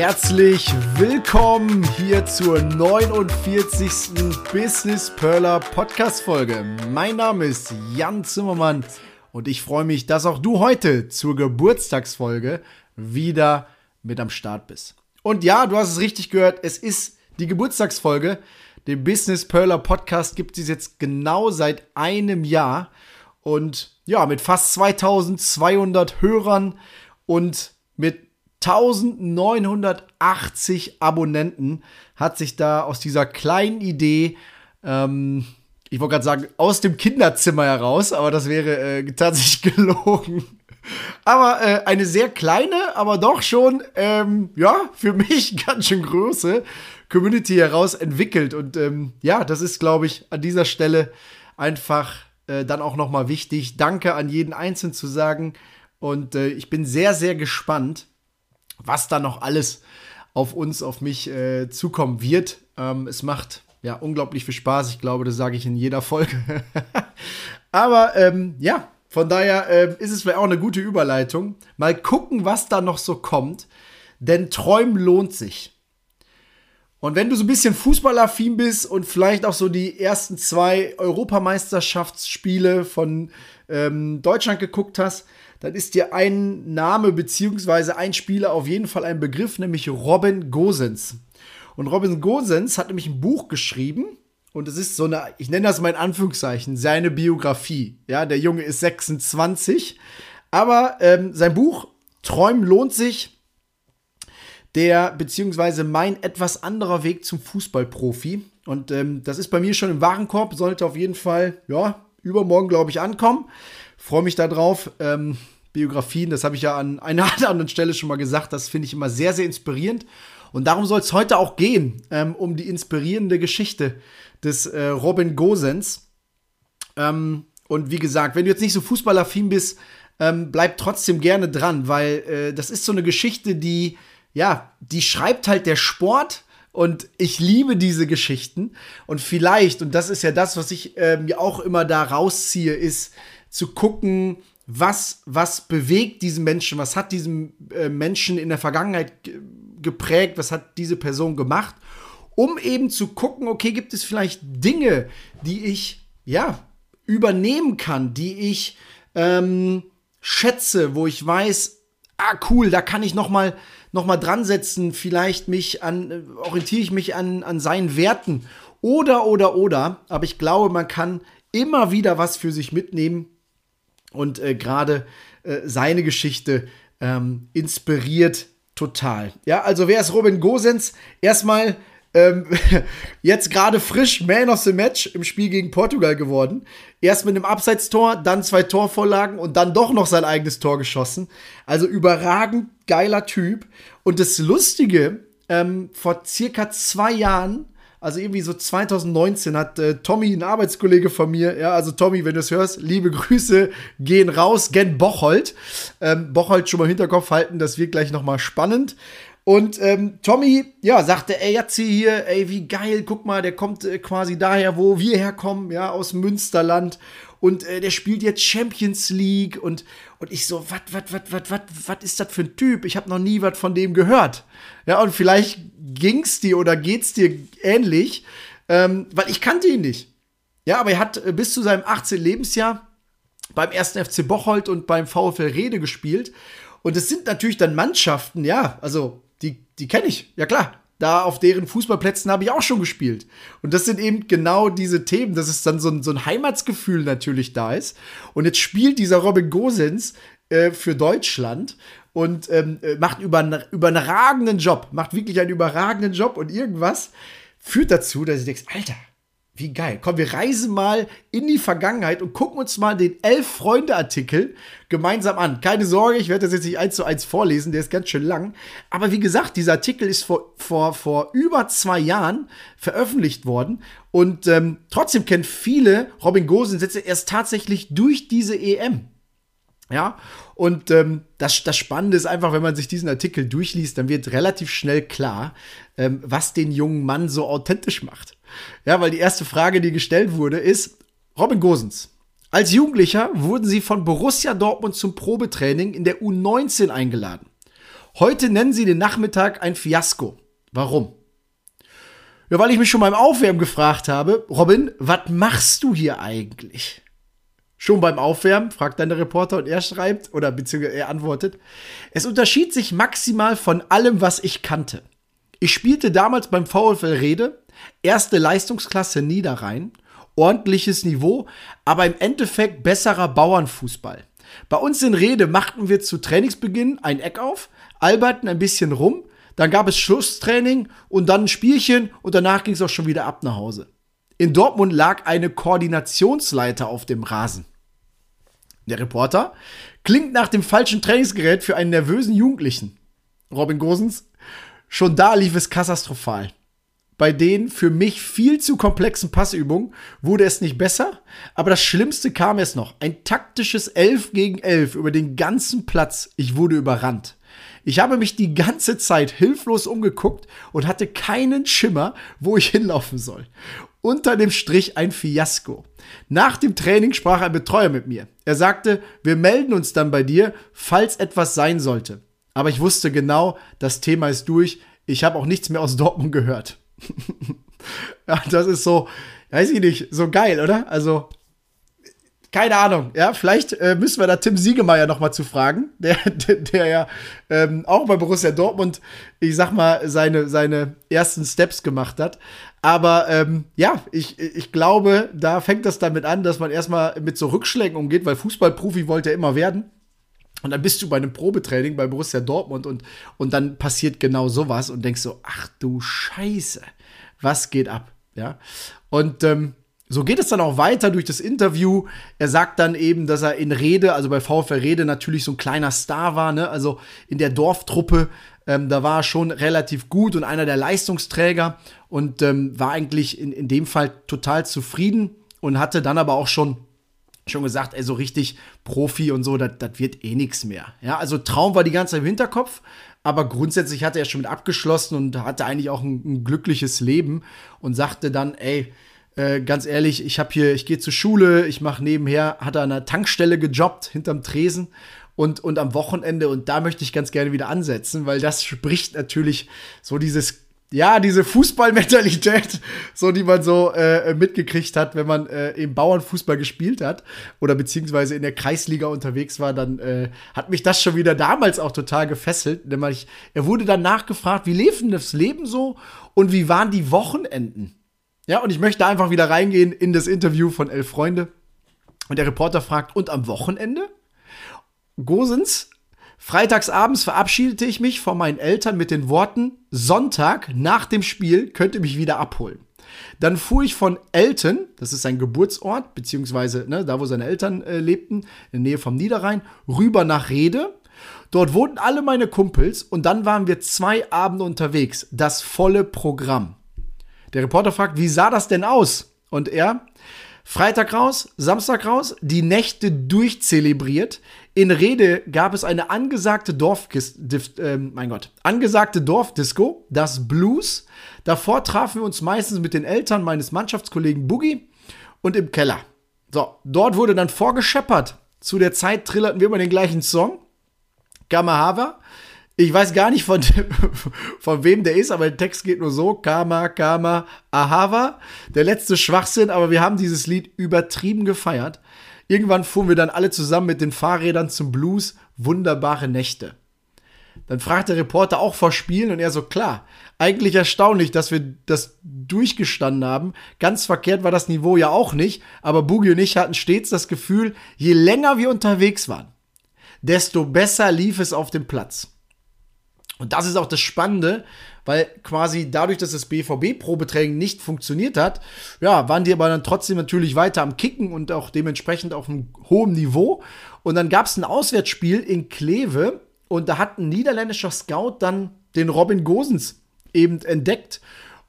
Herzlich willkommen hier zur 49. Business Perler Podcast Folge. Mein Name ist Jan Zimmermann und ich freue mich, dass auch du heute zur Geburtstagsfolge wieder mit am Start bist. Und ja, du hast es richtig gehört, es ist die Geburtstagsfolge. Den Business Perler Podcast gibt es jetzt genau seit einem Jahr und ja, mit fast 2200 Hörern und mit 1980 Abonnenten hat sich da aus dieser kleinen Idee, ähm, ich wollte gerade sagen, aus dem Kinderzimmer heraus, aber das wäre äh, tatsächlich gelogen. Aber äh, eine sehr kleine, aber doch schon, ähm, ja, für mich ganz schön große Community heraus entwickelt. Und ähm, ja, das ist, glaube ich, an dieser Stelle einfach äh, dann auch nochmal wichtig. Danke an jeden Einzelnen zu sagen. Und äh, ich bin sehr, sehr gespannt, was da noch alles auf uns, auf mich äh, zukommen wird. Ähm, es macht ja unglaublich viel Spaß. Ich glaube, das sage ich in jeder Folge. Aber ähm, ja, von daher äh, ist es vielleicht auch eine gute Überleitung. Mal gucken, was da noch so kommt. Denn Träumen lohnt sich. Und wenn du so ein bisschen Fußballaffin bist und vielleicht auch so die ersten zwei Europameisterschaftsspiele von ähm, Deutschland geguckt hast, dann ist dir ein Name beziehungsweise ein Spieler auf jeden Fall ein Begriff, nämlich Robin Gosens. Und Robin Gosens hat nämlich ein Buch geschrieben und es ist so eine, ich nenne das mal in Anführungszeichen, seine Biografie. Ja, der Junge ist 26, aber ähm, sein Buch Träumen lohnt sich. Der beziehungsweise mein etwas anderer Weg zum Fußballprofi. Und ähm, das ist bei mir schon im Warenkorb, sollte auf jeden Fall, ja, übermorgen, glaube ich, ankommen. Freue mich darauf. Ähm, Biografien, das habe ich ja an einer anderen Stelle schon mal gesagt, das finde ich immer sehr, sehr inspirierend. Und darum soll es heute auch gehen, ähm, um die inspirierende Geschichte des äh, Robin Gosens. Ähm, und wie gesagt, wenn du jetzt nicht so fußballaffin bist, ähm, bleib trotzdem gerne dran, weil äh, das ist so eine Geschichte, die, ja, die schreibt halt der Sport. Und ich liebe diese Geschichten. Und vielleicht, und das ist ja das, was ich äh, mir auch immer da rausziehe, ist, zu gucken, was, was bewegt diesen Menschen, was hat diesen äh, Menschen in der Vergangenheit geprägt, was hat diese Person gemacht, um eben zu gucken, okay, gibt es vielleicht Dinge, die ich, ja, übernehmen kann, die ich ähm, schätze, wo ich weiß, ah, cool, da kann ich noch mal, noch mal dran setzen, vielleicht mich an, äh, orientiere ich mich an, an seinen Werten oder, oder, oder, aber ich glaube, man kann immer wieder was für sich mitnehmen, und äh, gerade äh, seine Geschichte ähm, inspiriert total. Ja, also wer ist Robin Gosens? Erstmal ähm, jetzt gerade frisch Man of the Match im Spiel gegen Portugal geworden. Erst mit einem Abseitstor, dann zwei Torvorlagen und dann doch noch sein eigenes Tor geschossen. Also überragend geiler Typ. Und das Lustige, ähm, vor circa zwei Jahren also irgendwie so 2019 hat äh, Tommy, ein Arbeitskollege von mir, ja, also Tommy, wenn du es hörst, liebe Grüße gehen raus, gen Bocholt. Ähm, Bocholt schon mal im Hinterkopf halten, das wird gleich noch mal spannend. Und ähm, Tommy, ja, sagte, ey, jetzt hier, ey, wie geil, guck mal, der kommt äh, quasi daher, wo wir herkommen, ja, aus Münsterland. Und äh, der spielt jetzt Champions League und, und ich so, was, was, was, was, was, was ist das für ein Typ? Ich habe noch nie was von dem gehört. Ja, und vielleicht ging's dir oder geht's dir ähnlich, ähm, weil ich kannte ihn nicht. Ja, aber er hat äh, bis zu seinem 18. Lebensjahr beim ersten FC Bocholt und beim VfL Rede gespielt. Und es sind natürlich dann Mannschaften, ja, also die, kenne ich, ja klar. Da auf deren Fußballplätzen habe ich auch schon gespielt. Und das sind eben genau diese Themen, dass es dann so ein, so ein Heimatsgefühl natürlich da ist. Und jetzt spielt dieser Robin Gosens äh, für Deutschland und ähm, äh, macht über, überragenden Job, macht wirklich einen überragenden Job und irgendwas führt dazu, dass ich denke, Alter, Wie geil. Komm, wir reisen mal in die Vergangenheit und gucken uns mal den Elf-Freunde-Artikel gemeinsam an. Keine Sorge, ich werde das jetzt nicht eins zu eins vorlesen, der ist ganz schön lang. Aber wie gesagt, dieser Artikel ist vor, vor, vor über zwei Jahren veröffentlicht worden. Und ähm, trotzdem kennen viele Robin Gosens jetzt erst tatsächlich durch diese EM. Ja, und ähm, das, das Spannende ist einfach, wenn man sich diesen Artikel durchliest, dann wird relativ schnell klar, ähm, was den jungen Mann so authentisch macht. Ja, weil die erste Frage, die gestellt wurde, ist, Robin Gosens, als Jugendlicher wurden sie von Borussia Dortmund zum Probetraining in der U19 eingeladen. Heute nennen sie den Nachmittag ein Fiasko. Warum? Ja, weil ich mich schon beim Aufwärmen gefragt habe, Robin, was machst du hier eigentlich? Schon beim Aufwärmen, fragt dann der Reporter und er schreibt, oder beziehungsweise er antwortet, es unterschied sich maximal von allem, was ich kannte. Ich spielte damals beim VfL Rede, erste Leistungsklasse Niederrhein, ordentliches Niveau, aber im Endeffekt besserer Bauernfußball. Bei uns in Rede machten wir zu Trainingsbeginn ein Eck auf, alberten ein bisschen rum, dann gab es Schlusstraining und dann ein Spielchen und danach ging es auch schon wieder ab nach Hause. In Dortmund lag eine Koordinationsleiter auf dem Rasen. Der Reporter klingt nach dem falschen Trainingsgerät für einen nervösen Jugendlichen. Robin Gosens, schon da lief es katastrophal. Bei den für mich viel zu komplexen Passübungen wurde es nicht besser, aber das Schlimmste kam es noch. Ein taktisches 11 gegen 11 über den ganzen Platz. Ich wurde überrannt. Ich habe mich die ganze Zeit hilflos umgeguckt und hatte keinen Schimmer, wo ich hinlaufen soll. Unter dem Strich ein Fiasko. Nach dem Training sprach ein Betreuer mit mir. Er sagte, wir melden uns dann bei dir, falls etwas sein sollte. Aber ich wusste genau, das Thema ist durch. Ich habe auch nichts mehr aus Dortmund gehört. ja, das ist so, weiß ich nicht, so geil, oder? Also, keine Ahnung, ja, vielleicht äh, müssen wir da Tim Siegemeier noch mal zu fragen, der, der, der ja ähm, auch bei Borussia Dortmund, ich sag mal, seine, seine ersten Steps gemacht hat. Aber ähm, ja, ich, ich glaube, da fängt das damit an, dass man erstmal mit so Rückschlägen umgeht, weil Fußballprofi wollte er immer werden. Und dann bist du bei einem Probetraining bei Borussia Dortmund und, und dann passiert genau sowas und denkst so, ach du Scheiße, was geht ab? Ja. Und ähm, so geht es dann auch weiter durch das Interview. Er sagt dann eben, dass er in Rede, also bei VfL Rede natürlich so ein kleiner Star war, ne? Also in der Dorftruppe, ähm, da war er schon relativ gut und einer der Leistungsträger und ähm, war eigentlich in, in dem Fall total zufrieden und hatte dann aber auch schon schon gesagt, ey, so richtig Profi und so, das wird eh nichts mehr. Ja, also Traum war die ganze Zeit im Hinterkopf, aber grundsätzlich hatte er schon mit abgeschlossen und hatte eigentlich auch ein, ein glückliches Leben und sagte dann, ey, äh, ganz ehrlich, ich habe hier, ich gehe zur Schule, ich mache nebenher, hat er an einer Tankstelle gejobbt hinterm Tresen und, und am Wochenende und da möchte ich ganz gerne wieder ansetzen, weil das spricht natürlich so dieses ja, diese Fußballmentalität, so die man so äh, mitgekriegt hat, wenn man äh, im Bauernfußball gespielt hat oder beziehungsweise in der Kreisliga unterwegs war, dann äh, hat mich das schon wieder damals auch total gefesselt. Nämlich, er wurde dann nachgefragt, wie lief denn das Leben so und wie waren die Wochenenden? Ja, und ich möchte einfach wieder reingehen in das Interview von Elf Freunde. Und der Reporter fragt, und am Wochenende? Gosens, freitagsabends verabschiedete ich mich von meinen Eltern mit den Worten, Sonntag nach dem Spiel könnte mich wieder abholen. Dann fuhr ich von Elten, das ist sein Geburtsort, beziehungsweise ne, da, wo seine Eltern äh, lebten, in der Nähe vom Niederrhein, rüber nach Rede. Dort wohnten alle meine Kumpels und dann waren wir zwei Abende unterwegs. Das volle Programm. Der Reporter fragt, wie sah das denn aus? Und er, Freitag raus, Samstag raus, die Nächte durchzelebriert. In Rede gab es eine angesagte Dorfkist, äh, mein Gott, angesagte Dorfdisco, das Blues. Davor trafen wir uns meistens mit den Eltern meines Mannschaftskollegen Boogie und im Keller. So, dort wurde dann vorgescheppert. Zu der Zeit trillerten wir immer den gleichen Song. Gamahava. Ich weiß gar nicht, von, von wem der ist, aber der Text geht nur so: Kama, Kama, Ahava. Der letzte Schwachsinn, aber wir haben dieses Lied übertrieben gefeiert. Irgendwann fuhren wir dann alle zusammen mit den Fahrrädern zum Blues. Wunderbare Nächte. Dann fragt der Reporter auch vor Spielen und er so, klar, eigentlich erstaunlich, dass wir das durchgestanden haben. Ganz verkehrt war das Niveau ja auch nicht, aber Boogie und ich hatten stets das Gefühl, je länger wir unterwegs waren, desto besser lief es auf dem Platz. Und das ist auch das Spannende, weil quasi dadurch, dass das BVB-Probetraining nicht funktioniert hat, ja, waren die aber dann trotzdem natürlich weiter am Kicken und auch dementsprechend auf einem hohen Niveau. Und dann gab es ein Auswärtsspiel in Kleve und da hat ein niederländischer Scout dann den Robin Gosens eben entdeckt.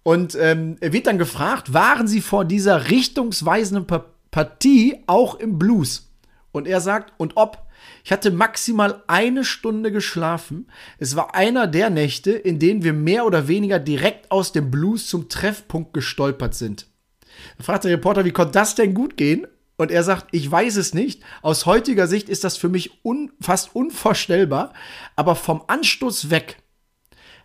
Und ähm, er wird dann gefragt, waren sie vor dieser richtungsweisenden Partie auch im Blues? Und er sagt, und ob. Ich hatte maximal eine Stunde geschlafen. Es war einer der Nächte, in denen wir mehr oder weniger direkt aus dem Blues zum Treffpunkt gestolpert sind. Da fragt der Reporter, wie konnte das denn gut gehen? Und er sagt, ich weiß es nicht. Aus heutiger Sicht ist das für mich un fast unvorstellbar. Aber vom Anstoß weg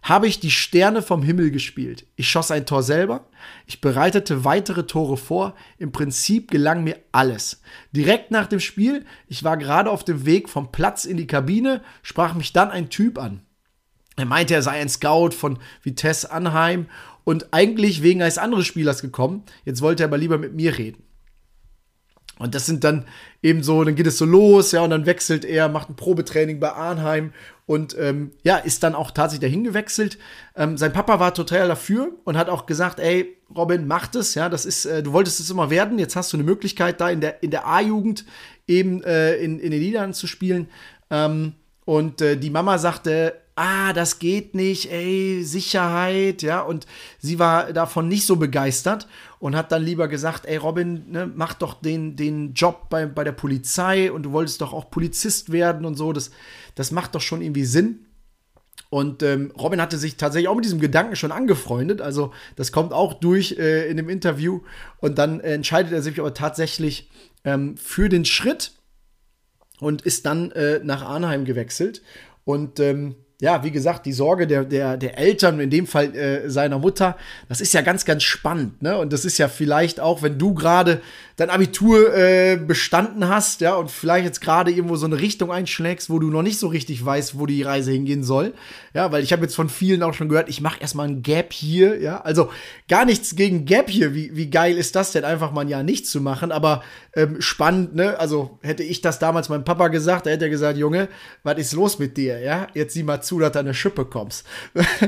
habe ich die Sterne vom Himmel gespielt. Ich schoss ein Tor selber, ich bereitete weitere Tore vor, im Prinzip gelang mir alles. Direkt nach dem Spiel, ich war gerade auf dem Weg vom Platz in die Kabine, sprach mich dann ein Typ an. Er meinte, er sei ein Scout von Vitesse Anheim und eigentlich wegen eines anderen Spielers gekommen. Jetzt wollte er aber lieber mit mir reden. Und das sind dann eben so, dann geht es so los, ja, und dann wechselt er, macht ein Probetraining bei Arnheim und ähm, ja, ist dann auch tatsächlich dahin gewechselt. Ähm, sein Papa war total dafür und hat auch gesagt, ey, Robin, mach das, ja, das ist, äh, du wolltest es immer werden, jetzt hast du eine Möglichkeit, da in der, in der A-Jugend eben äh, in, in den Niederlanden zu spielen. Ähm, und äh, die Mama sagte, ah, das geht nicht, ey, Sicherheit, ja, und sie war davon nicht so begeistert und hat dann lieber gesagt, ey, Robin, ne, mach doch den, den Job bei, bei der Polizei und du wolltest doch auch Polizist werden und so, das, das macht doch schon irgendwie Sinn. Und ähm, Robin hatte sich tatsächlich auch mit diesem Gedanken schon angefreundet. Also das kommt auch durch äh, in dem Interview. Und dann äh, entscheidet er sich aber tatsächlich ähm, für den Schritt und ist dann äh, nach Arnheim gewechselt. Und ähm, ja, wie gesagt, die Sorge der, der, der Eltern, in dem Fall äh, seiner Mutter, das ist ja ganz, ganz spannend. Ne? Und das ist ja vielleicht auch, wenn du gerade dein Abitur äh, bestanden hast, ja, und vielleicht jetzt gerade irgendwo so eine Richtung einschlägst, wo du noch nicht so richtig weißt, wo die Reise hingehen soll. Ja, weil ich habe jetzt von vielen auch schon gehört, ich mache erstmal ein Gap hier, ja. Also gar nichts gegen Gap hier. Wie, wie geil ist das denn, einfach mal ein Jahr nicht zu machen? Aber ähm, spannend, ne? Also hätte ich das damals meinem Papa gesagt, da hätte er gesagt, Junge, was ist los mit dir, ja? Jetzt sieh mal zu, dass du an eine Schippe kommst.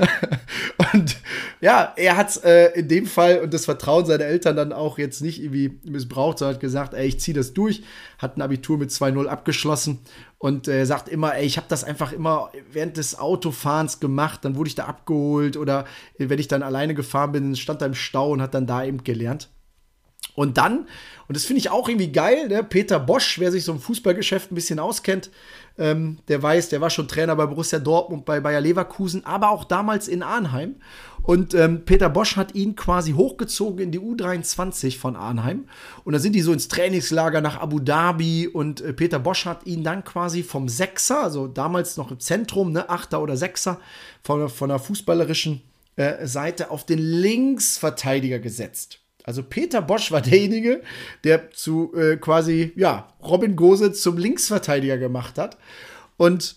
und ja, er hat äh, in dem Fall und das Vertrauen seiner Eltern dann auch jetzt nicht irgendwie missbraucht, sondern hat gesagt, ey, ich ziehe das durch, hat ein Abitur mit 2-0 abgeschlossen und äh, sagt immer, ey, ich habe das einfach immer während des Autofahrens gemacht, dann wurde ich da abgeholt oder wenn ich dann alleine gefahren bin, stand da im Stau und hat dann da eben gelernt. Und dann, und das finde ich auch irgendwie geil, ne? Peter Bosch, wer sich so im Fußballgeschäft ein bisschen auskennt, ähm, der weiß, der war schon Trainer bei Borussia Dortmund, bei Bayer Leverkusen, aber auch damals in Arnheim. Und ähm, Peter Bosch hat ihn quasi hochgezogen in die U23 von Arnheim. Und da sind die so ins Trainingslager nach Abu Dhabi. Und äh, Peter Bosch hat ihn dann quasi vom Sechser, also damals noch im Zentrum, ne, Achter oder Sechser, von, von der fußballerischen äh, Seite auf den Linksverteidiger gesetzt. Also Peter Bosch war derjenige, der zu äh, quasi, ja, Robin Gose zum Linksverteidiger gemacht hat. Und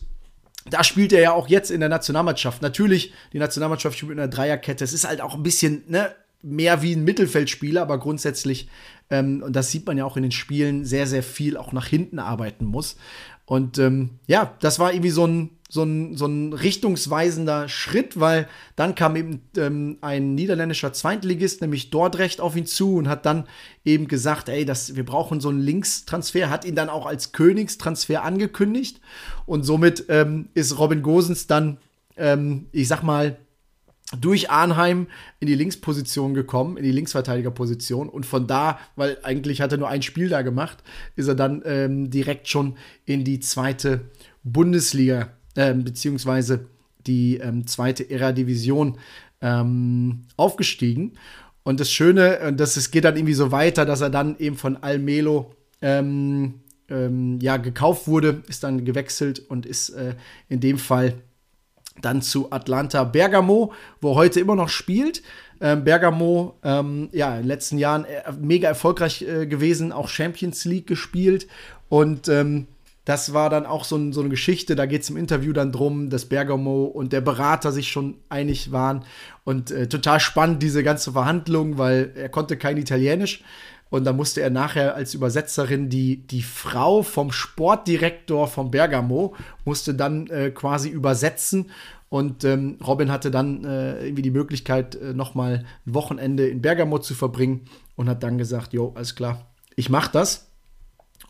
da spielt er ja auch jetzt in der Nationalmannschaft. Natürlich, die Nationalmannschaft spielt mit einer Dreierkette. Es ist halt auch ein bisschen ne, mehr wie ein Mittelfeldspieler, aber grundsätzlich, ähm, und das sieht man ja auch in den Spielen, sehr, sehr viel auch nach hinten arbeiten muss. Und ähm, ja, das war irgendwie so ein, so ein, so ein richtungsweisender Schritt, weil dann kam eben ähm, ein niederländischer Zweitligist, nämlich Dordrecht, auf ihn zu und hat dann eben gesagt, ey, das, wir brauchen so einen Linkstransfer, hat ihn dann auch als Königstransfer angekündigt und somit ähm, ist Robin Gosens dann, ähm, ich sag mal, durch Arnheim in die Linksposition gekommen, in die Linksverteidigerposition. Und von da, weil eigentlich hat er nur ein Spiel da gemacht, ist er dann ähm, direkt schon in die zweite Bundesliga ähm, beziehungsweise die ähm, zweite Ära-Division ähm, aufgestiegen. Und das Schöne, und das es geht dann irgendwie so weiter, dass er dann eben von Almelo ähm, ähm, ja, gekauft wurde, ist dann gewechselt und ist äh, in dem Fall dann zu Atlanta Bergamo, wo er heute immer noch spielt. Ähm, Bergamo, ähm, ja, in den letzten Jahren äh, mega erfolgreich äh, gewesen, auch Champions League gespielt und ähm, das war dann auch so, ein, so eine Geschichte, da geht es im Interview dann drum, dass Bergamo und der Berater sich schon einig waren. Und äh, total spannend, diese ganze Verhandlung, weil er konnte kein Italienisch. Und da musste er nachher als Übersetzerin die, die Frau vom Sportdirektor von Bergamo, musste dann äh, quasi übersetzen. Und ähm, Robin hatte dann äh, irgendwie die Möglichkeit, äh, nochmal ein Wochenende in Bergamo zu verbringen und hat dann gesagt, jo, alles klar, ich mach das.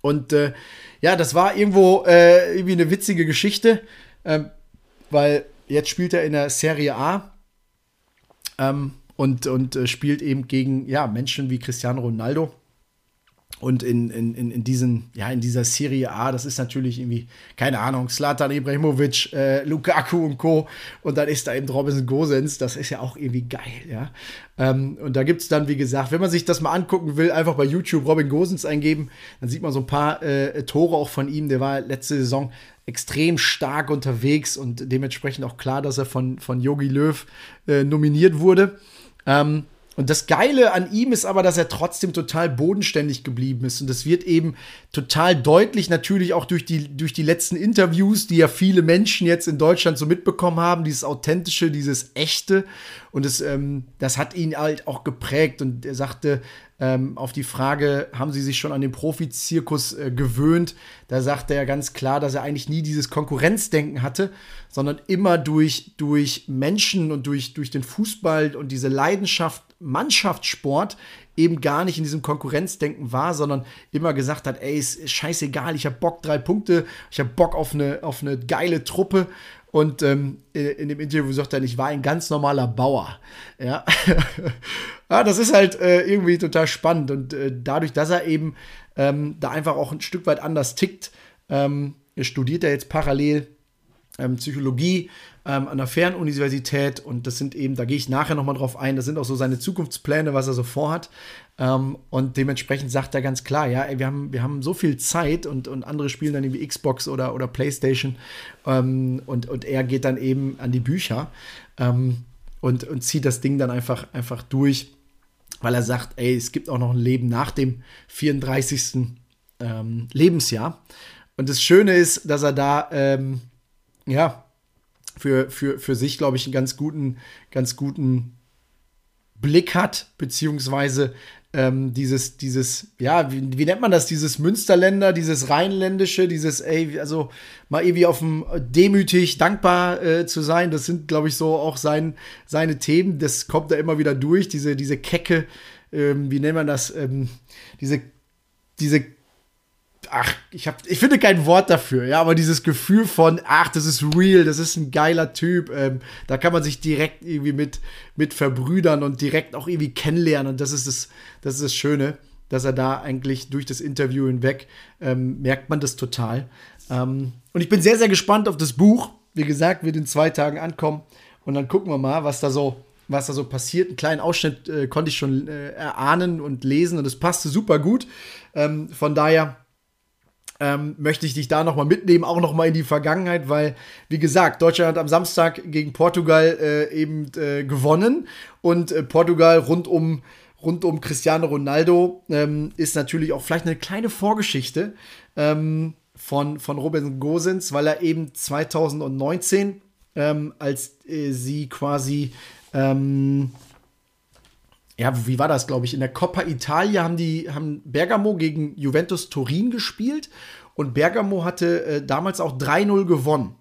Und äh, ja, das war irgendwo äh, irgendwie eine witzige Geschichte, ähm, weil jetzt spielt er in der Serie A ähm, und, und äh, spielt eben gegen ja, Menschen wie Cristiano Ronaldo. Und in, in, in, diesen, ja, in dieser Serie A, das ist natürlich irgendwie, keine Ahnung, Slatan Ibrahimovic, äh, Lukaku und Co. Und dann ist da eben Robinson Gosens, das ist ja auch irgendwie geil, ja. Ähm, und da gibt es dann, wie gesagt, wenn man sich das mal angucken will, einfach bei YouTube Robin Gosens eingeben, dann sieht man so ein paar äh, Tore auch von ihm. Der war letzte Saison extrem stark unterwegs und dementsprechend auch klar, dass er von, Yogi Löw äh, nominiert wurde. Ähm, und das Geile an ihm ist aber, dass er trotzdem total bodenständig geblieben ist. Und das wird eben total deutlich, natürlich auch durch die, durch die letzten Interviews, die ja viele Menschen jetzt in Deutschland so mitbekommen haben, dieses Authentische, dieses Echte. Und das, ähm, das hat ihn halt auch geprägt. Und er sagte, ähm, auf die Frage, haben Sie sich schon an den Profizirkus äh, gewöhnt? Da sagte er ganz klar, dass er eigentlich nie dieses Konkurrenzdenken hatte, sondern immer durch, durch Menschen und durch, durch den Fußball und diese Leidenschaft Mannschaftssport eben gar nicht in diesem Konkurrenzdenken war, sondern immer gesagt hat, ey, ist scheißegal, ich habe Bock, drei Punkte, ich habe Bock auf eine, auf eine geile Truppe und ähm, in, dem Interview sagt er, ich war ein ganz normaler Bauer. Ja, ja das ist halt äh, irgendwie total spannend. Und äh, dadurch, dass er eben ähm, da einfach auch ein Stück weit anders tickt, ähm, studiert er jetzt parallel ähm, Psychologie ähm, an der Fernuniversität und das sind eben, da gehe ich nachher nochmal drauf ein, das sind auch so seine Zukunftspläne, was er so vorhat. Ähm, und dementsprechend sagt er ganz klar, ja, ey, wir haben, wir haben so viel Zeit und, und andere spielen dann irgendwie Xbox oder, oder Playstation ähm, und, und er geht dann eben an die Bücher ähm, und, und zieht das Ding dann einfach, einfach durch, weil er sagt, ey, es gibt auch noch ein Leben nach dem 34. Ähm, Lebensjahr. Und das Schöne ist, dass er da, ähm, ja, für, für, für sich, glaube ich, einen ganz guten, ganz guten Blick hat, beziehungsweise ähm, dieses, dieses, ja, wie, wie, nennt man das, dieses Münsterländer, dieses Rheinländische, dieses, ey, also mal irgendwie auf dem demütig, dankbar äh, zu sein, das sind, glaube ich, so auch sein, seine Themen, das kommt da immer wieder durch, diese, diese Kecke, ähm, wie nennt man das, ähm, diese, diese ach, ich, hab, ich finde kein Wort dafür, ja, aber dieses Gefühl von, ach, das ist real, das ist ein geiler Typ, ähm, da kann man sich direkt irgendwie mit, mit verbrüdern und direkt auch irgendwie kennenlernen und das ist das, das ist das Schöne, dass er da eigentlich durch das Interview hinweg ähm, merkt man das total. Ähm, und ich bin sehr, sehr gespannt auf das Buch. Wie gesagt, wird in zwei Tagen ankommen und dann gucken wir mal, was da so was da so passiert. Einen kleinen Ausschnitt äh, konnte ich schon äh, erahnen und lesen und es passte super gut. Ähm, von daher ähm, möchte ich dich da nochmal mitnehmen, auch nochmal in die Vergangenheit, weil, wie gesagt, Deutschland hat am Samstag gegen Portugal äh, eben äh, gewonnen. Und äh, Portugal rund um, rund um Cristiano Ronaldo ähm, ist natürlich auch vielleicht eine kleine Vorgeschichte ähm, von, von Robin Gosens, weil er eben 2019, ähm, als äh, sie quasi ähm, ja, wie war das, glaube ich? In der Coppa Italia haben die haben Bergamo gegen Juventus Turin gespielt und Bergamo hatte äh, damals auch 3-0 gewonnen.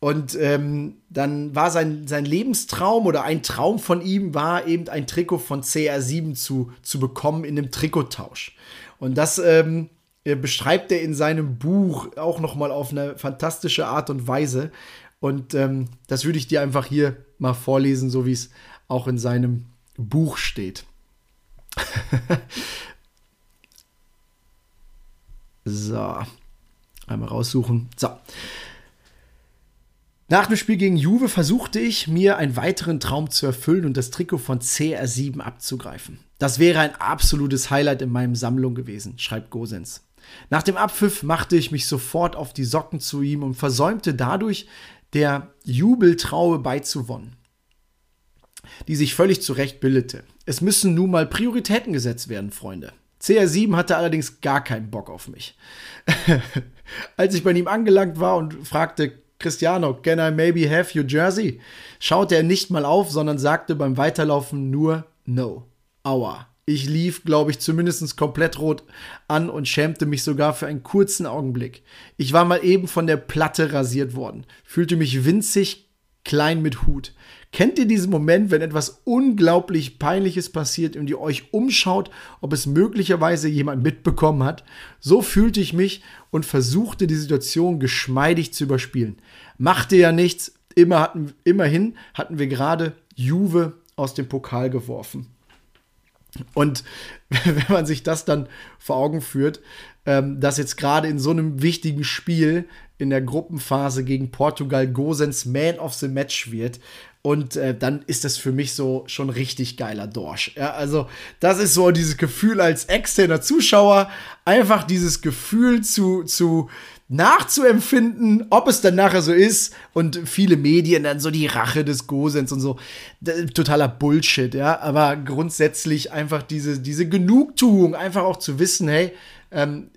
Und ähm, dann war sein, sein Lebenstraum oder ein Traum von ihm war eben ein Trikot von CR7 zu, zu bekommen in einem Trikottausch. Und das ähm, beschreibt er in seinem Buch auch noch mal auf eine fantastische Art und Weise. Und ähm, das würde ich dir einfach hier mal vorlesen, so wie es auch in seinem Buch steht. so, einmal raussuchen. So. Nach dem Spiel gegen Juve versuchte ich, mir einen weiteren Traum zu erfüllen und das Trikot von CR7 abzugreifen. Das wäre ein absolutes Highlight in meinem Sammlung gewesen, schreibt Gosens. Nach dem Abpfiff machte ich mich sofort auf die Socken zu ihm und versäumte dadurch, der Jubeltraube beizuwohnen die sich völlig zurecht bildete. Es müssen nun mal Prioritäten gesetzt werden, Freunde. CR7 hatte allerdings gar keinen Bock auf mich. Als ich bei ihm angelangt war und fragte, Cristiano, can I maybe have your jersey? schaute er nicht mal auf, sondern sagte beim Weiterlaufen nur No. Aua. Ich lief, glaube ich, zumindest komplett rot an und schämte mich sogar für einen kurzen Augenblick. Ich war mal eben von der Platte rasiert worden, fühlte mich winzig, klein mit Hut. Kennt ihr diesen Moment, wenn etwas unglaublich Peinliches passiert und ihr euch umschaut, ob es möglicherweise jemand mitbekommen hat? So fühlte ich mich und versuchte die Situation geschmeidig zu überspielen. Machte ja nichts, immer hatten, immerhin hatten wir gerade Juve aus dem Pokal geworfen. Und wenn man sich das dann vor Augen führt, ähm, dass jetzt gerade in so einem wichtigen Spiel in der Gruppenphase gegen Portugal Gosens Man of the Match wird. Und äh, dann ist das für mich so schon richtig geiler Dorsch. Ja, also, das ist so dieses Gefühl als externer Zuschauer, einfach dieses Gefühl zu, zu nachzuempfinden, ob es dann nachher so ist. Und viele Medien dann so die Rache des Gosens und so. Totaler Bullshit, ja. Aber grundsätzlich einfach diese, diese Genugtuung, einfach auch zu wissen, hey, ähm,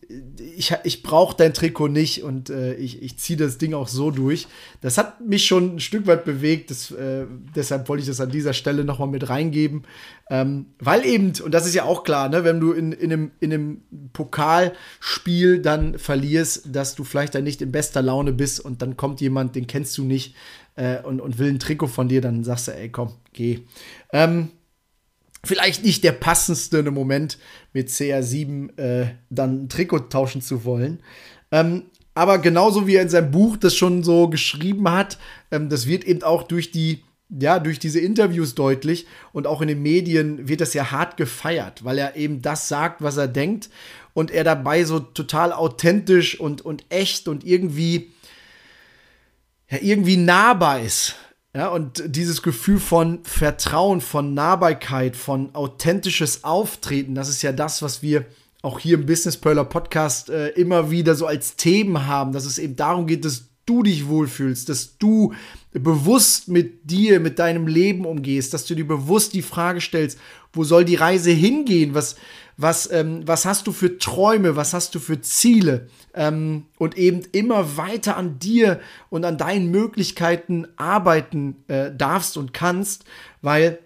ich, ich brauche dein Trikot nicht und äh, ich, ich ziehe das Ding auch so durch. Das hat mich schon ein Stück weit bewegt, das, äh, deshalb wollte ich das an dieser Stelle nochmal mit reingeben. Ähm, weil eben, und das ist ja auch klar, ne, wenn du in, in, einem, in einem Pokalspiel dann verlierst, dass du vielleicht dann nicht in bester Laune bist und dann kommt jemand, den kennst du nicht äh, und, und will ein Trikot von dir, dann sagst du, ey, komm, geh. Ähm, vielleicht nicht der passendste Moment mit CR7 äh, dann ein Trikot tauschen zu wollen. Ähm, aber genauso wie er in seinem Buch das schon so geschrieben hat, ähm, das wird eben auch durch die ja, durch diese Interviews deutlich und auch in den Medien wird das ja hart gefeiert, weil er eben das sagt, was er denkt und er dabei so total authentisch und, und echt und irgendwie, ja, irgendwie nahbar ist. Ja, und dieses Gefühl von Vertrauen, von Nahbarkeit, von authentisches Auftreten, das ist ja das, was wir auch hier im Business Perler Podcast äh, immer wieder so als Themen haben, dass es eben darum geht, dass du dich wohlfühlst, dass du bewusst mit dir, mit deinem Leben umgehst, dass du dir bewusst die Frage stellst, wo soll die Reise hingehen? Was, was, ähm, was hast du für Träume? Was hast du für Ziele? ähm, und eben immer weiter an dir und an deinen Möglichkeiten arbeiten äh, darfst und kannst, weil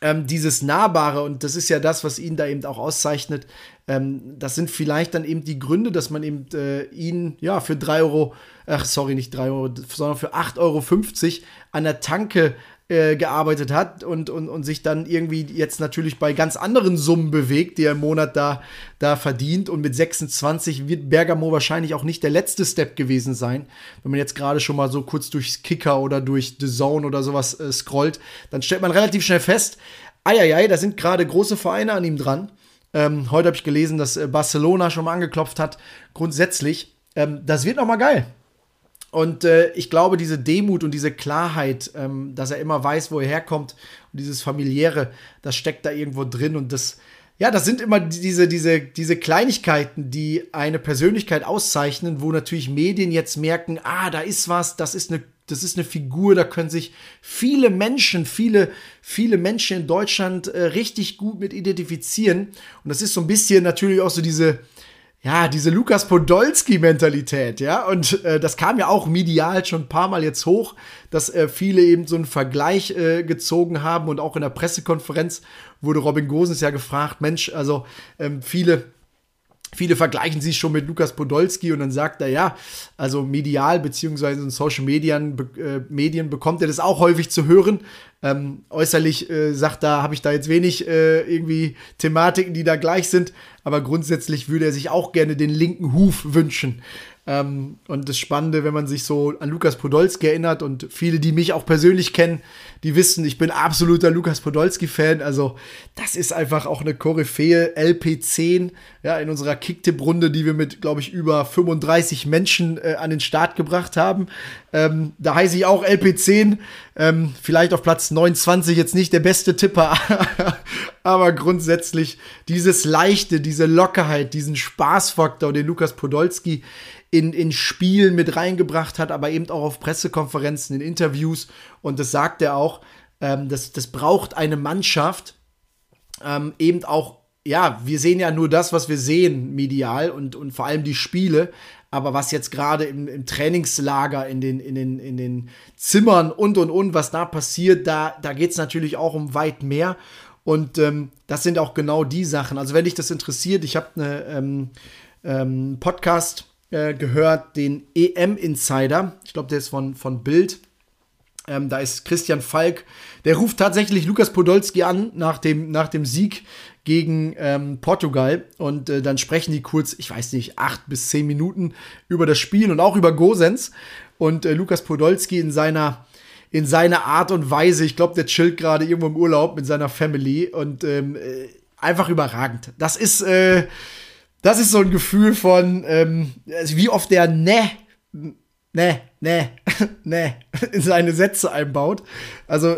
ähm, dieses Nahbare, und das ist ja das, was ihn da eben auch auszeichnet, ähm, das sind vielleicht dann eben die Gründe, dass man eben äh, ihn ja für 3 Euro, ach sorry, nicht 3 Euro, sondern für 8,50 Euro an der Tanke äh, gearbeitet hat und, und, und sich dann irgendwie jetzt natürlich bei ganz anderen Summen bewegt, die er im Monat da, da verdient. Und mit 26 wird Bergamo wahrscheinlich auch nicht der letzte Step gewesen sein. Wenn man jetzt gerade schon mal so kurz durchs Kicker oder durch The Zone oder sowas äh, scrollt, dann stellt man relativ schnell fest, eieiei, da sind gerade große Vereine an ihm dran. Ähm, heute habe ich gelesen, dass äh, Barcelona schon mal angeklopft hat. Grundsätzlich, ähm, das wird noch mal geil. Und äh, ich glaube, diese Demut und diese Klarheit, ähm, dass er immer weiß, wo er herkommt und dieses familiäre, das steckt da irgendwo drin und das, ja, das sind immer diese, diese, diese Kleinigkeiten, die eine Persönlichkeit auszeichnen, wo natürlich Medien jetzt merken, ah, da ist was, das ist eine das ist eine Figur, da können sich viele Menschen, viele, viele Menschen in Deutschland äh, richtig gut mit identifizieren. Und das ist so ein bisschen natürlich auch so diese, ja, diese Lukas Podolski-Mentalität, ja, und äh, das kam ja auch medial schon ein paar Mal jetzt hoch, dass äh, viele eben so einen Vergleich äh, gezogen haben. Und auch in der Pressekonferenz wurde Robin Gosens ja gefragt, Mensch, also ähm, viele Viele vergleichen sich schon mit Lukas Podolski und dann sagt er, ja, also medial beziehungsweise in Social Medien, äh, Medien bekommt er das auch häufig zu hören. Ähm, äußerlich äh, sagt da, habe ich da jetzt wenig äh, irgendwie Thematiken, die da gleich sind, aber grundsätzlich würde er sich auch gerne den linken Huf wünschen. Ähm, und das Spannende, wenn man sich so an Lukas Podolski erinnert und viele, die mich auch persönlich kennen, die wissen, ich bin absoluter Lukas Podolski-Fan. Also, das ist einfach auch eine Koryphäe LP10, ja, in unserer Kicktipp-Runde, die wir mit, glaube ich, über 35 Menschen äh, an den Start gebracht haben. Ähm, da heiße ich auch LP10. Ähm, vielleicht auf Platz 29 jetzt nicht der beste Tipper, aber grundsätzlich dieses Leichte, diese Lockerheit, diesen Spaßfaktor, den Lukas Podolski in, in Spielen mit reingebracht hat, aber eben auch auf Pressekonferenzen, in Interviews. Und das sagt er auch, ähm, das, das braucht eine Mannschaft, ähm, eben auch, ja, wir sehen ja nur das, was wir sehen medial und, und vor allem die Spiele. Aber was jetzt gerade im, im, Trainingslager, in den, in, den, in den Zimmern und und und, was da passiert, da, da geht es natürlich auch um weit mehr. Und ähm, das sind auch genau die Sachen. Also, wenn dich das interessiert, ich habe eine ähm, ähm, Podcast äh, gehört, den EM Insider. Ich glaube, der ist von, von Bild. Ähm, da ist Christian Falk, der ruft tatsächlich Lukas Podolski an nach dem, nach dem Sieg gegen ähm, Portugal. Und äh, dann sprechen die kurz, ich weiß nicht, acht bis zehn Minuten über das Spiel und auch über Gosens. Und äh, Lukas Podolski in seiner, in seiner Art und Weise, ich glaube, der chillt gerade irgendwo im Urlaub mit seiner Family und ähm, äh, einfach überragend. Das ist, äh, das ist so ein Gefühl von, ähm, also wie oft der ne, ne, ne, ne in seine Sätze einbaut. Also,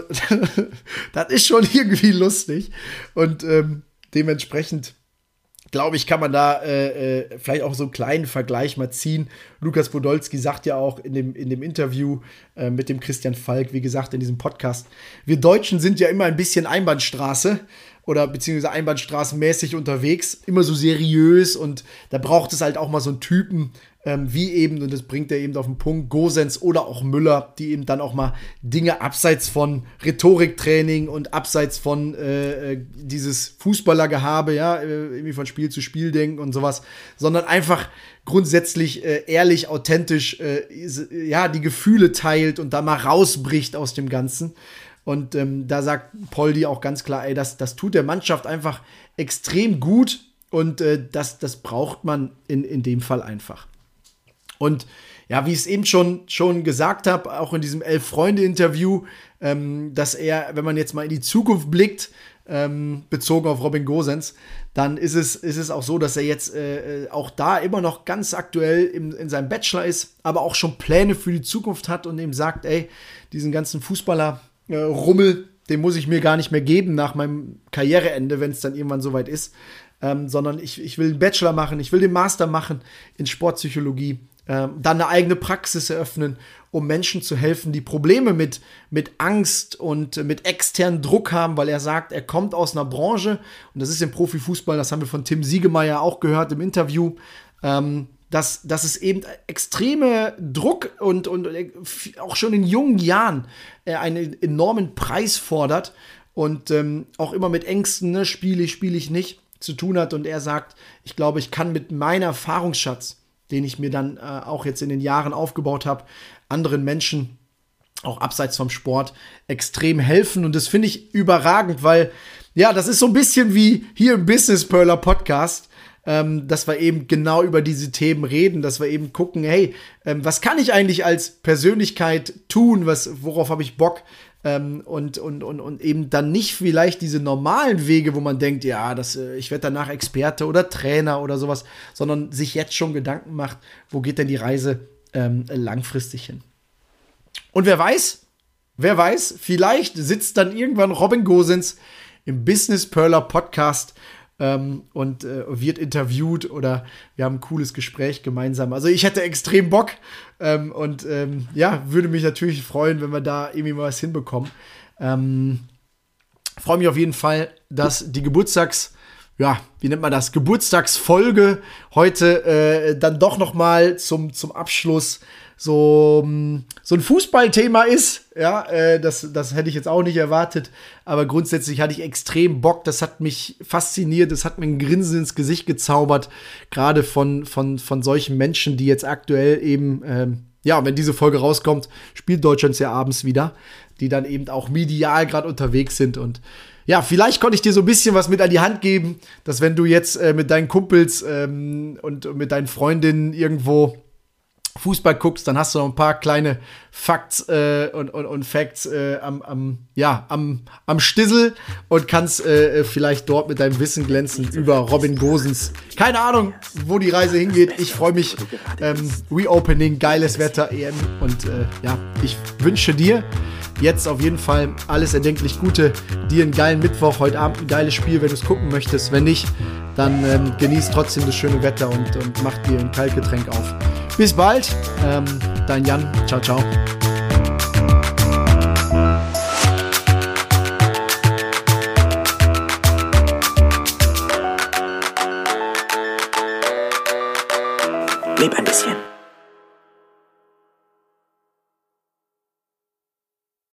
das ist schon irgendwie lustig. Und ähm, dementsprechend glaube ich, kann man da äh, äh, vielleicht auch so einen kleinen Vergleich mal ziehen. Lukas Podolski sagt ja auch in dem, in dem Interview äh, mit dem Christian Falk, wie gesagt, in diesem Podcast, wir Deutschen sind ja immer ein bisschen Einbahnstraße oder beziehungsweise einbahnstraßenmäßig unterwegs, immer so seriös und da braucht es halt auch mal so einen Typen, ähm, wie eben, und das bringt er eben auf den Punkt, Gosens oder auch Müller, die eben dann auch mal Dinge abseits von Rhetoriktraining und abseits von äh, äh dieses Fußballergehabe, ja, äh, irgendwie von Spiel zu Spiel denken und sowas, sondern einfach grundsätzlich äh, ehrlich, authentisch, äh, ja, die Gefühle teilt und da mal rausbricht aus dem Ganzen. Und ähm, da sagt Poldi auch ganz klar, ey, das, das tut der Mannschaft einfach extrem gut und äh, das, das braucht man in, in dem Fall einfach. Und ja, wie ich es eben schon, schon gesagt habe, auch in diesem Elf-Freunde-Interview, ähm, dass er, wenn man jetzt mal in die Zukunft blickt, ähm, bezogen auf Robin Gosens, dann ist es, ist es auch so, dass er jetzt äh, auch da immer noch ganz aktuell im, in seinem Bachelor ist, aber auch schon Pläne für die Zukunft hat und eben sagt, ey, diesen ganzen Fußballer, äh, den muss ich mir gar nicht mehr geben nach meinem Karriereende, wenn es dann irgendwann soweit ist. Ähm, sondern ich, ich will einen Bachelor machen, ich will den Master machen in Sportpsychologie, ähm, dann eine eigene Praxis eröffnen, um Menschen zu helfen, die Probleme mit, mit Angst und mit externen Druck haben, weil er sagt, er kommt aus einer Branche, und das ist im Profifußball, das haben wir von Tim Siegemeier auch gehört im Interview, ähm, dass, dass es eben extreme Druck und, und auch schon in jungen Jahren äh, einen enormen Preis fordert und ähm, auch immer mit Ängsten, ne, spiele ich, spiele ich nicht, zu tun hat. Und er sagt, ich glaube, ich kann mit meinem Erfahrungsschatz, den ich mir dann äh, auch jetzt in den Jahren aufgebaut habe, anderen Menschen auch abseits vom Sport extrem helfen. Und das finde ich überragend, weil ja, das ist so ein bisschen wie hier im Business Perler Podcast ähm, dass wir eben genau über diese Themen reden, dass wir eben gucken, hey, ähm, was kann ich eigentlich als Persönlichkeit tun, was, worauf habe ich Bock? Ähm, und, und, und, und eben dann nicht vielleicht diese normalen Wege, wo man denkt, ja, das, äh, ich werde danach Experte oder Trainer oder sowas, sondern sich jetzt schon Gedanken macht, wo geht denn die Reise ähm, langfristig hin? Und wer weiß, wer weiß, vielleicht sitzt dann irgendwann Robin Gosens im Business Perler Podcast ähm, und äh, wird interviewt oder wir haben ein cooles Gespräch gemeinsam. Also ich hätte extrem Bock ähm, und ähm, ja, würde mich natürlich freuen, wenn wir da irgendwie mal was hinbekommen. Ähm, Freue mich auf jeden Fall, dass die Geburtstags- ja, wie nennt man das, Geburtstagsfolge heute äh, dann doch noch mal zum, zum Abschluss so, mm, so ein Fußballthema ist. Ja, äh, das, das hätte ich jetzt auch nicht erwartet. Aber grundsätzlich hatte ich extrem Bock. Das hat mich fasziniert. Das hat mir ein Grinsen ins Gesicht gezaubert. Gerade von, von, von solchen Menschen, die jetzt aktuell eben, ähm, ja, wenn diese Folge rauskommt, spielt Deutschland ja abends wieder. Die dann eben auch medial gerade unterwegs sind und ja, vielleicht konnte ich dir so ein bisschen was mit an die Hand geben, dass wenn du jetzt äh, mit deinen Kumpels ähm, und mit deinen Freundinnen irgendwo Fußball guckst, dann hast du noch ein paar kleine Facts äh, und, und, und Facts äh, am, am, ja, am, am Stissel und kannst äh, vielleicht dort mit deinem Wissen glänzen über Robin Gosens. Keine Ahnung, wo die Reise hingeht. Ich freue mich. Ähm, Reopening, geiles Wetter, EM. Und äh, ja, ich wünsche dir jetzt auf jeden Fall alles erdenklich Gute. Dir einen geilen Mittwoch, heute Abend ein geiles Spiel, wenn du es gucken möchtest. Wenn nicht, dann ähm, genieß trotzdem das schöne Wetter und, und mach dir ein Kaltgetränk auf. Bis bald, ähm, dein Jan. Ciao, ciao. Leb ein bisschen.